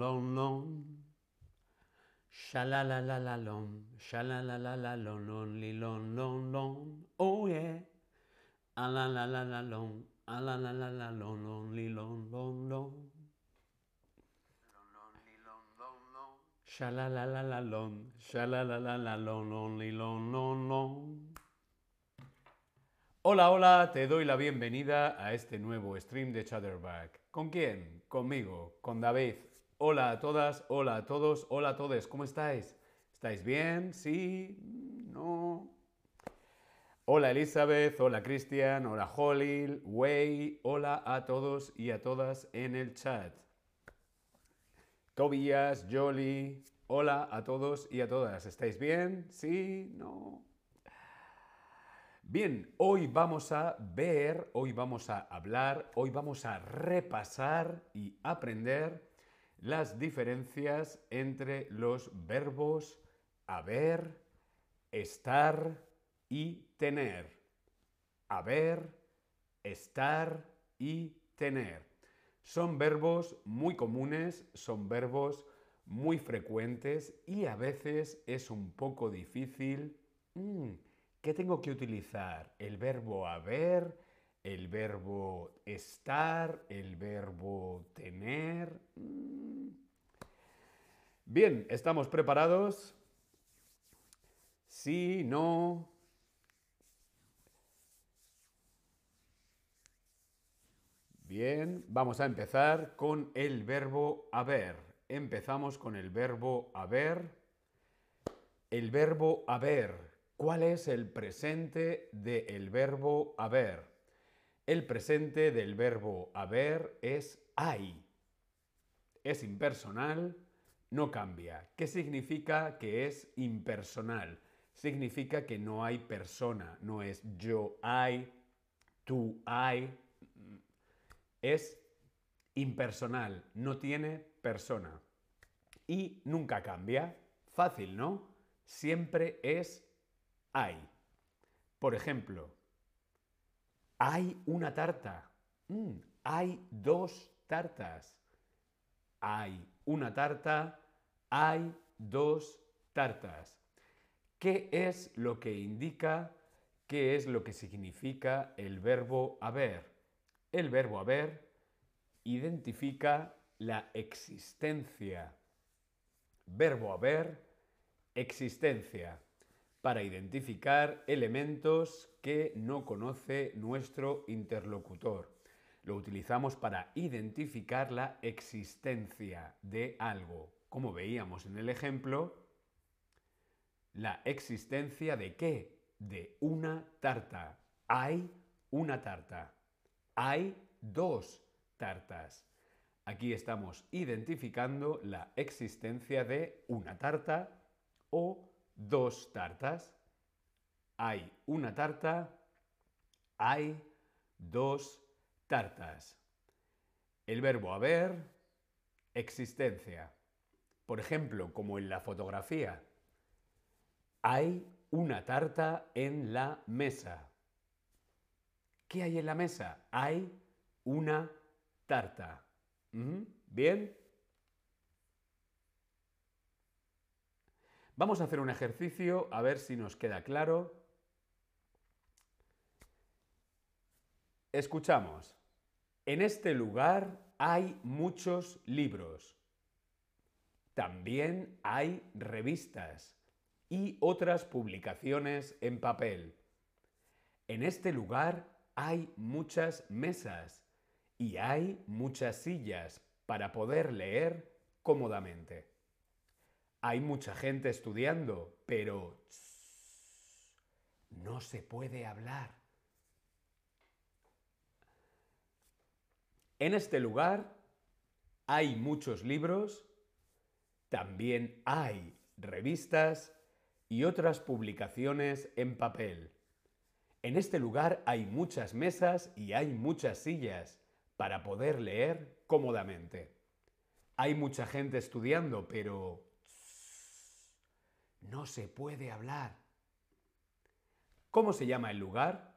lon lon. Sha la la la la lon, sha la la la la lon lon li lon lon lon. Oh yeah. La la la la lon, a la la la la lon lon li lon lon lon. Sha la la la la lon, sha la la la la lon lon li lon lon lon. Hola, hola, te doy la bienvenida a este nuevo stream de Chatterback. ¿Con quién? Conmigo, con David. Hola a todas, hola a todos, hola a todos, ¿cómo estáis? ¿Estáis bien? ¿Sí? ¿No? Hola Elizabeth, hola Cristian, hola Holly, Way, hola a todos y a todas en el chat. Tobias, Jolly, hola a todos y a todas. ¿Estáis bien? ¿Sí? ¿No? Bien, hoy vamos a ver, hoy vamos a hablar, hoy vamos a repasar y aprender las diferencias entre los verbos haber, estar y tener. Haber, estar y tener. Son verbos muy comunes, son verbos muy frecuentes y a veces es un poco difícil. Mm, ¿Qué tengo que utilizar? ¿El verbo haber? ¿El verbo estar? ¿El verbo tener? Mm. Bien, ¿estamos preparados? Sí, no. Bien, vamos a empezar con el verbo haber. Empezamos con el verbo haber. El verbo haber. ¿Cuál es el presente del verbo haber? El presente del verbo haber es hay. Es impersonal, no cambia. ¿Qué significa que es impersonal? Significa que no hay persona, no es yo hay, tú hay, es impersonal, no tiene persona. Y nunca cambia. Fácil, ¿no? Siempre es hay. Por ejemplo, hay una tarta. Mm, hay dos tartas. Hay una tarta. Hay dos tartas. ¿Qué es lo que indica, qué es lo que significa el verbo haber? El verbo haber identifica la existencia. Verbo haber, existencia, para identificar elementos que no conoce nuestro interlocutor. Lo utilizamos para identificar la existencia de algo. Como veíamos en el ejemplo, la existencia de qué? De una tarta. Hay una tarta. Hay dos tartas. Aquí estamos identificando la existencia de una tarta o dos tartas. Hay una tarta, hay dos tartas. El verbo haber, existencia. Por ejemplo, como en la fotografía. Hay una tarta en la mesa. ¿Qué hay en la mesa? Hay una tarta. ¿Bien? Vamos a hacer un ejercicio a ver si nos queda claro. Escuchamos. En este lugar hay muchos libros. También hay revistas y otras publicaciones en papel. En este lugar hay muchas mesas y hay muchas sillas para poder leer cómodamente. Hay mucha gente estudiando, pero no se puede hablar. En este lugar hay muchos libros, también hay revistas y otras publicaciones en papel. En este lugar hay muchas mesas y hay muchas sillas para poder leer cómodamente. Hay mucha gente estudiando, pero no se puede hablar. ¿Cómo se llama el lugar?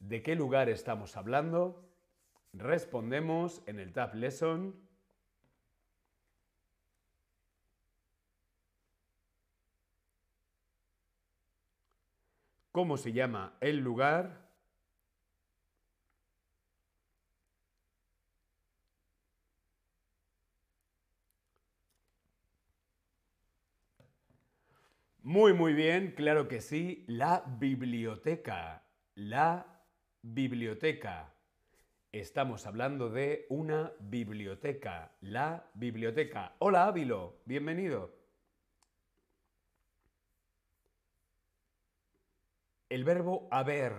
¿De qué lugar estamos hablando? Respondemos en el Tab Lesson. ¿Cómo se llama el lugar? Muy, muy bien, claro que sí, la biblioteca. La biblioteca. Estamos hablando de una biblioteca. La biblioteca. Hola Ávilo, bienvenido. El verbo haber,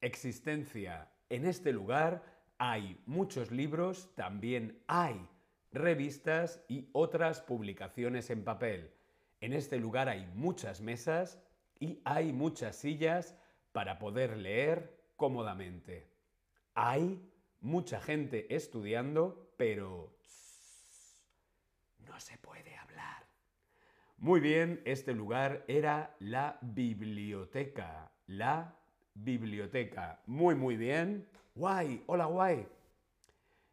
existencia. En este lugar hay muchos libros, también hay revistas y otras publicaciones en papel. En este lugar hay muchas mesas y hay muchas sillas para poder leer cómodamente. Hay mucha gente estudiando, pero no se puede hablar. Muy bien, este lugar era la biblioteca. La biblioteca. Muy, muy bien. Guay, hola, guay.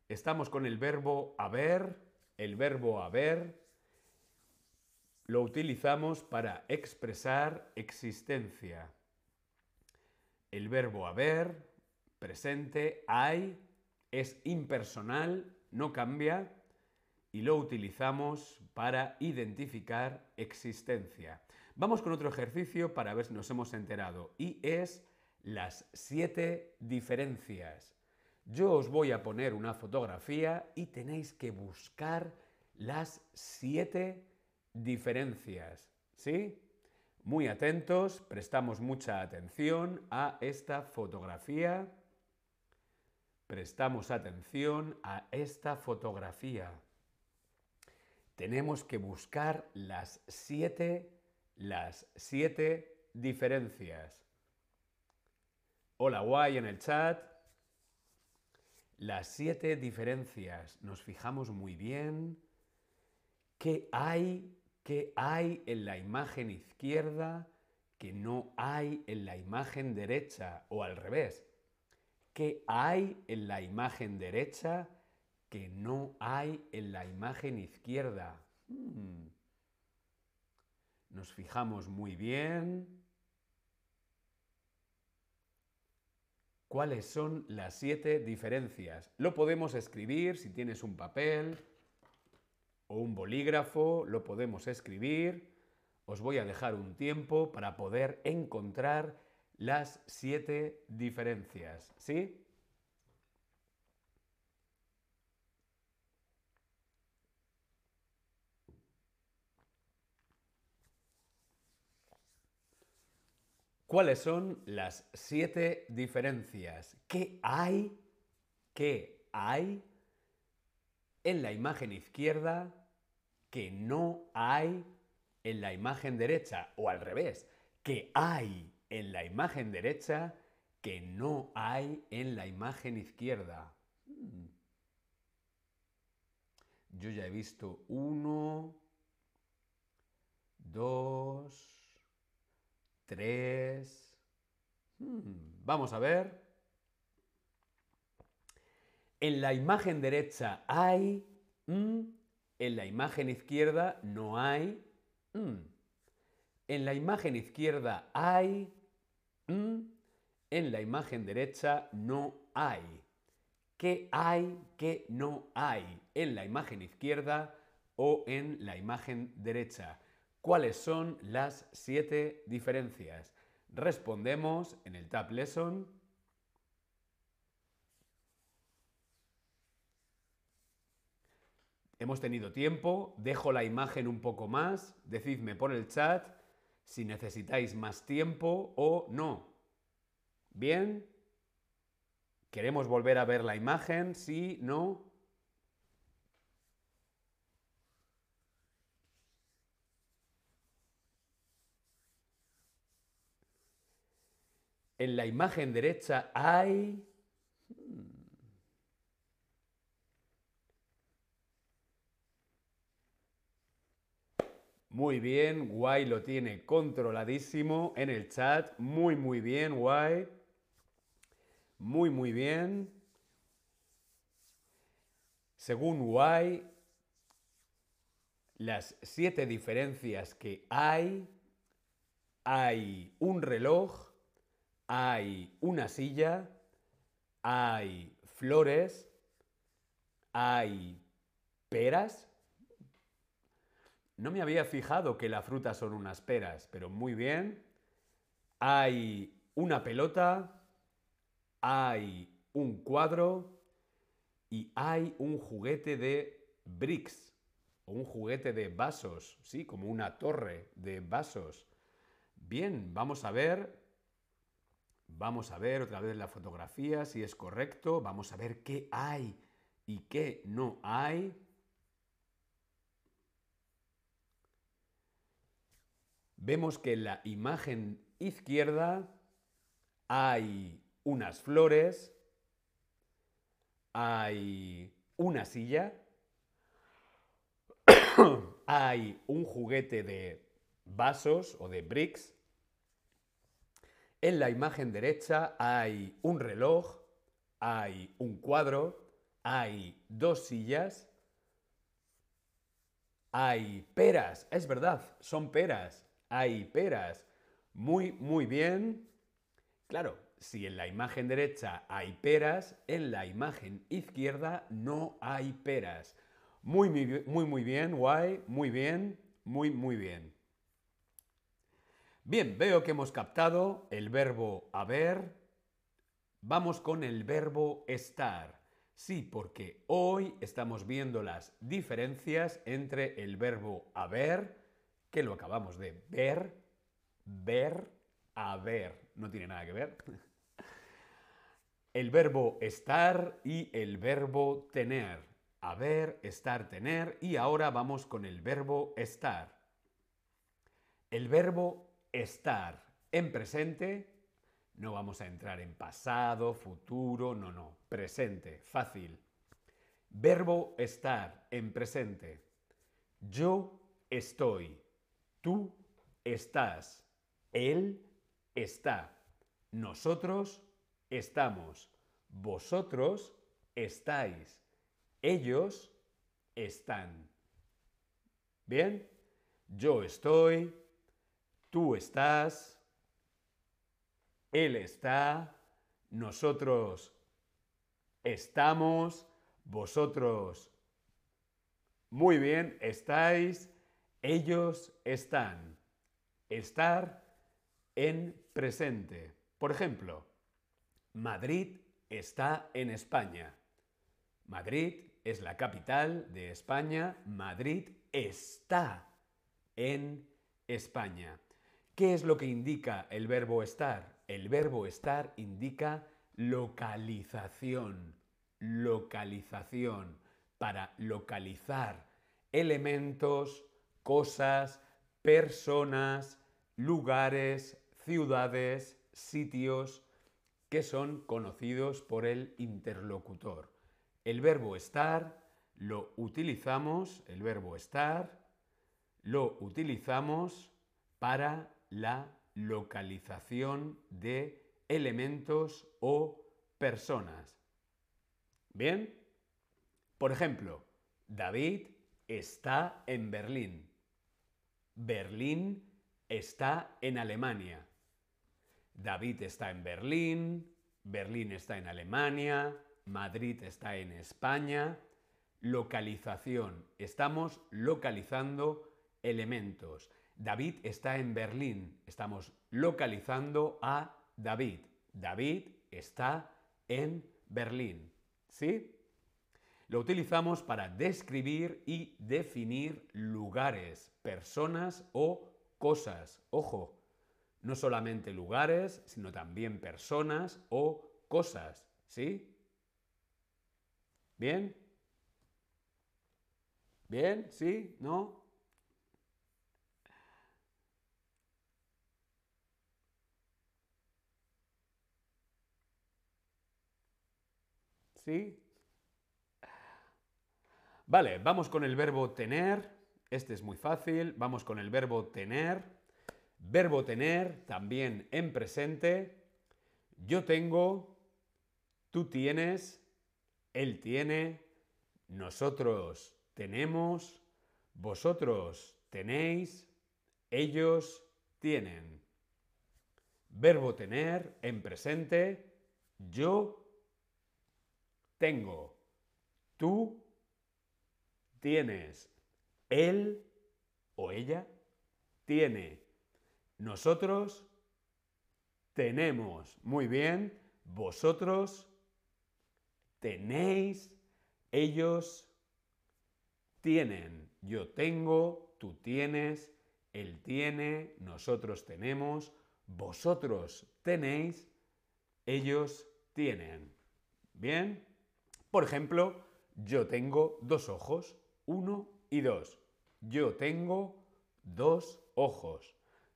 Estamos con el verbo haber. El verbo haber lo utilizamos para expresar existencia. El verbo haber, presente, hay, es impersonal, no cambia y lo utilizamos para identificar existencia. Vamos con otro ejercicio para ver si nos hemos enterado y es las siete diferencias. Yo os voy a poner una fotografía y tenéis que buscar las siete diferencias. ¿Sí? Muy atentos, prestamos mucha atención a esta fotografía. Prestamos atención a esta fotografía. Tenemos que buscar las siete, las siete diferencias. Hola, guay en el chat. Las siete diferencias. Nos fijamos muy bien. ¿Qué hay ¿Qué hay en la imagen izquierda que no hay en la imagen derecha? O al revés, ¿qué hay en la imagen derecha que no hay en la imagen izquierda? Hmm. Nos fijamos muy bien. ¿Cuáles son las siete diferencias? Lo podemos escribir si tienes un papel, o un bolígrafo, lo podemos escribir. Os voy a dejar un tiempo para poder encontrar las siete diferencias. ¿Sí? ¿Cuáles son las siete diferencias? ¿Qué hay? ¿Qué hay en la imagen izquierda que no hay en la imagen derecha, o al revés, que hay en la imagen derecha que no hay en la imagen izquierda. Hmm. Yo ya he visto uno, dos, tres. Hmm. Vamos a ver. En la imagen derecha hay, en la imagen izquierda no hay, en la imagen izquierda hay, en la imagen derecha no hay. ¿Qué hay, qué no hay en la imagen izquierda o en la imagen derecha? ¿Cuáles son las siete diferencias? Respondemos en el Tab Lesson Hemos tenido tiempo, dejo la imagen un poco más, decidme por el chat si necesitáis más tiempo o no. ¿Bien? ¿Queremos volver a ver la imagen? ¿Sí? ¿No? En la imagen derecha hay Muy bien, Guay lo tiene controladísimo en el chat. Muy, muy bien, Guay. Muy, muy bien. Según Guay, las siete diferencias que hay, hay un reloj, hay una silla, hay flores, hay peras. No me había fijado que la fruta son unas peras, pero muy bien. Hay una pelota, hay un cuadro y hay un juguete de bricks o un juguete de vasos, sí, como una torre de vasos. Bien, vamos a ver, vamos a ver otra vez la fotografía si es correcto, vamos a ver qué hay y qué no hay. Vemos que en la imagen izquierda hay unas flores, hay una silla, hay un juguete de vasos o de bricks. En la imagen derecha hay un reloj, hay un cuadro, hay dos sillas, hay peras, es verdad, son peras, hay peras. Muy, muy bien. Claro, si en la imagen derecha hay peras, en la imagen izquierda no hay peras. Muy, muy, muy, bien, guay, muy bien, muy, muy bien. Bien, veo que hemos captado el verbo haber. Vamos con el verbo estar. Sí, porque hoy estamos viendo las diferencias entre el verbo haber, que lo acabamos de ver, ver, haber. No tiene nada que ver. El verbo estar y el verbo tener. Haber, estar, tener. Y ahora vamos con el verbo estar. El verbo estar en presente, no vamos a entrar en pasado, futuro, no, no, presente, fácil. Verbo estar en presente. Yo estoy, tú estás, él está, nosotros estamos, vosotros estáis, ellos están. ¿Bien? Yo estoy, tú estás, él está, nosotros estamos, vosotros muy bien estáis, ellos están. Estar en presente. Por ejemplo, Madrid está en España. Madrid es la capital de España. Madrid está en España. ¿Qué es lo que indica el verbo estar? El verbo estar indica localización. Localización. Para localizar elementos, cosas, personas, lugares, ciudades, sitios, que son conocidos por el interlocutor. El verbo estar lo utilizamos, el verbo estar lo utilizamos para la localización de elementos o personas. ¿Bien? Por ejemplo, David está en Berlín. Berlín está en Alemania. David está en Berlín, Berlín está en Alemania, Madrid está en España. Localización. Estamos localizando elementos. David está en Berlín. Estamos localizando a David. David está en Berlín. ¿Sí? Lo utilizamos para describir y definir lugares, personas o cosas. Ojo, no solamente lugares, sino también personas o cosas. ¿Sí? ¿Bien? ¿Bien? ¿Sí? ¿No? ¿Sí? Vale, vamos con el verbo tener. Este es muy fácil. Vamos con el verbo tener. Verbo tener, también en presente. Yo tengo, tú tienes, él tiene, nosotros tenemos, vosotros tenéis, ellos tienen. Verbo tener en presente. Yo tengo. Tú tienes. Él o ella tiene. Nosotros tenemos. Muy bien. Vosotros tenéis. Ellos tienen. Yo tengo. Tú tienes. Él tiene. Nosotros tenemos. Vosotros tenéis. Ellos tienen. Bien. Por ejemplo, yo tengo dos ojos. Uno y dos. Yo tengo dos ojos.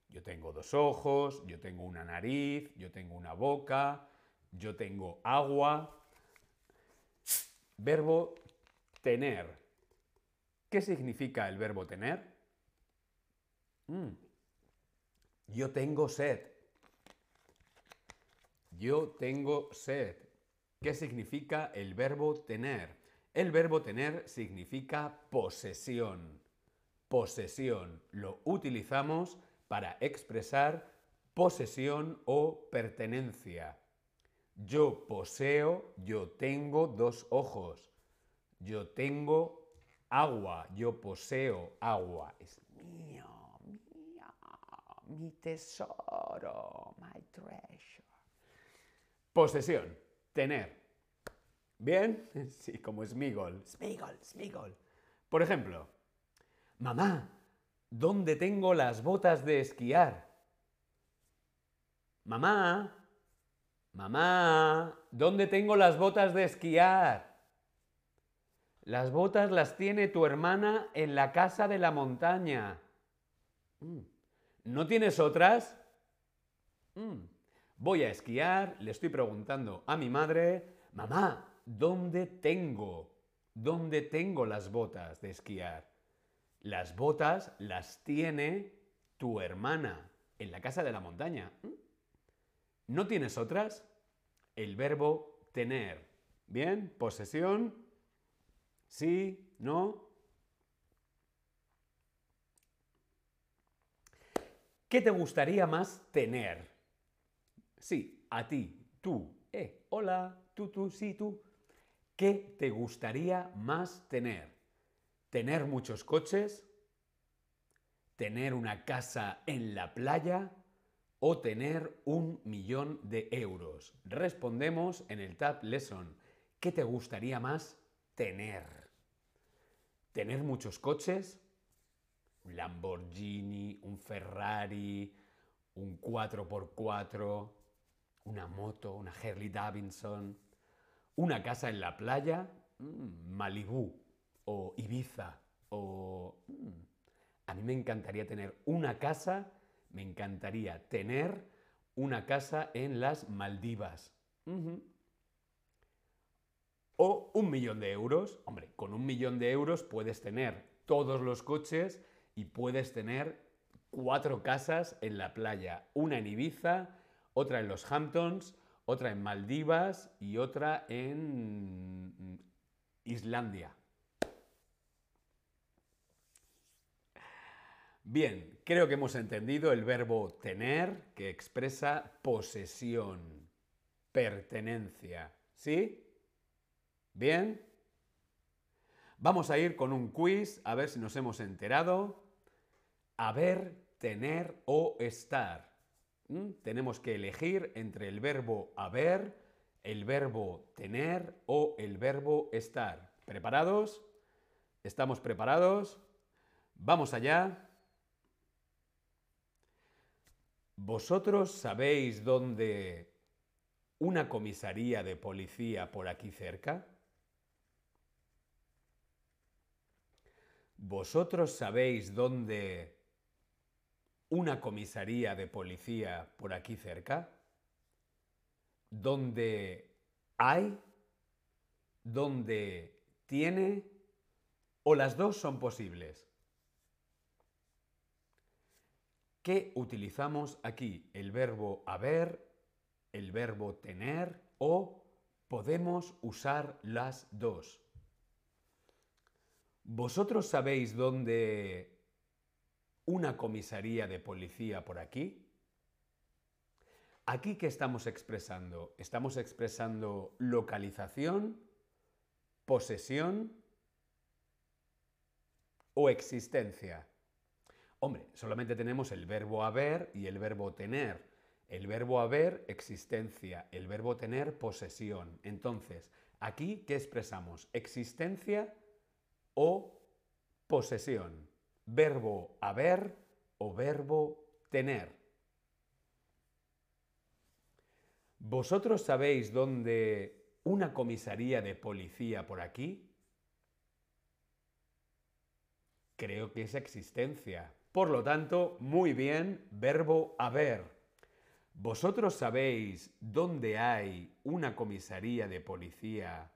Yo tengo dos ojos, yo tengo una nariz, yo tengo una boca, yo tengo agua. Verbo tener. ¿Qué significa el verbo tener? Mm. Yo tengo sed. Yo tengo sed. ¿Qué significa el verbo tener? El verbo tener significa posesión. Posesión. Lo utilizamos para expresar posesión o pertenencia. Yo poseo, yo tengo dos ojos. Yo tengo agua, yo poseo agua. Es mío, mío, mi tesoro, my treasure. Posesión, tener. ¿Bien? Sí, como Smigol. Smigol, Smigol. Por ejemplo, mamá, ¿dónde tengo las botas de esquiar? Mamá, mamá, ¿dónde tengo las botas de esquiar? Las botas las tiene tu hermana en la casa de la montaña. Mm. ¿No tienes otras? Mm. Voy a esquiar, le estoy preguntando a mi madre, mamá, ¿dónde tengo? ¿Dónde tengo las botas de esquiar? Las botas las tiene tu hermana en la casa de la montaña. ¿Mm? ¿No tienes otras? El verbo tener. ¿Bien? Posesión. Sí, no. ¿Qué te gustaría más tener? Sí, a ti, tú, eh, hola, tú, tú, sí, tú. ¿Qué te gustaría más tener? ¿Tener muchos coches? ¿Tener una casa en la playa? ¿O tener un millón de euros? Respondemos en el Tab Lesson. ¿Qué te gustaría más tener? ¿Tener muchos coches? Un Lamborghini, un Ferrari, un 4x4, una moto, una Harley Davidson una casa en la playa, mm, Malibú o Ibiza o... Mm, a mí me encantaría tener una casa, me encantaría tener una casa en las Maldivas. O un millón de euros. Hombre, con un millón de euros puedes tener todos los coches y puedes tener cuatro casas en la playa. Una en Ibiza, otra en los Hamptons, otra en Maldivas y otra en Islandia. Bien, creo que hemos entendido el verbo tener que expresa posesión, pertenencia. ¿Sí? ¿Bien? Vamos a ir con un quiz a ver si nos hemos enterado. Haber, tener o estar. Tenemos que elegir entre el verbo haber, el verbo tener o el verbo estar. ¿Preparados? ¿Estamos preparados? Vamos allá. ¿Vosotros sabéis dónde una comisaría de policía por aquí cerca? ¿Vosotros sabéis dónde una comisaría de policía por aquí cerca, donde hay, donde tiene, o las dos son posibles. ¿Qué utilizamos aquí? El verbo haber, el verbo tener o podemos usar las dos. ¿Vosotros sabéis dónde una comisaría de policía por aquí? ¿Aquí qué estamos expresando? Estamos expresando localización, posesión o existencia. Hombre, solamente tenemos el verbo haber y el verbo tener. El verbo haber, existencia. El verbo tener, posesión. Entonces, aquí, ¿qué expresamos? ¿Existencia o posesión? ¿Verbo haber o verbo tener? ¿Vosotros sabéis dónde una comisaría de policía por aquí? Creo que es existencia. Por lo tanto, muy bien, verbo haber. ¿Vosotros sabéis dónde hay una comisaría de policía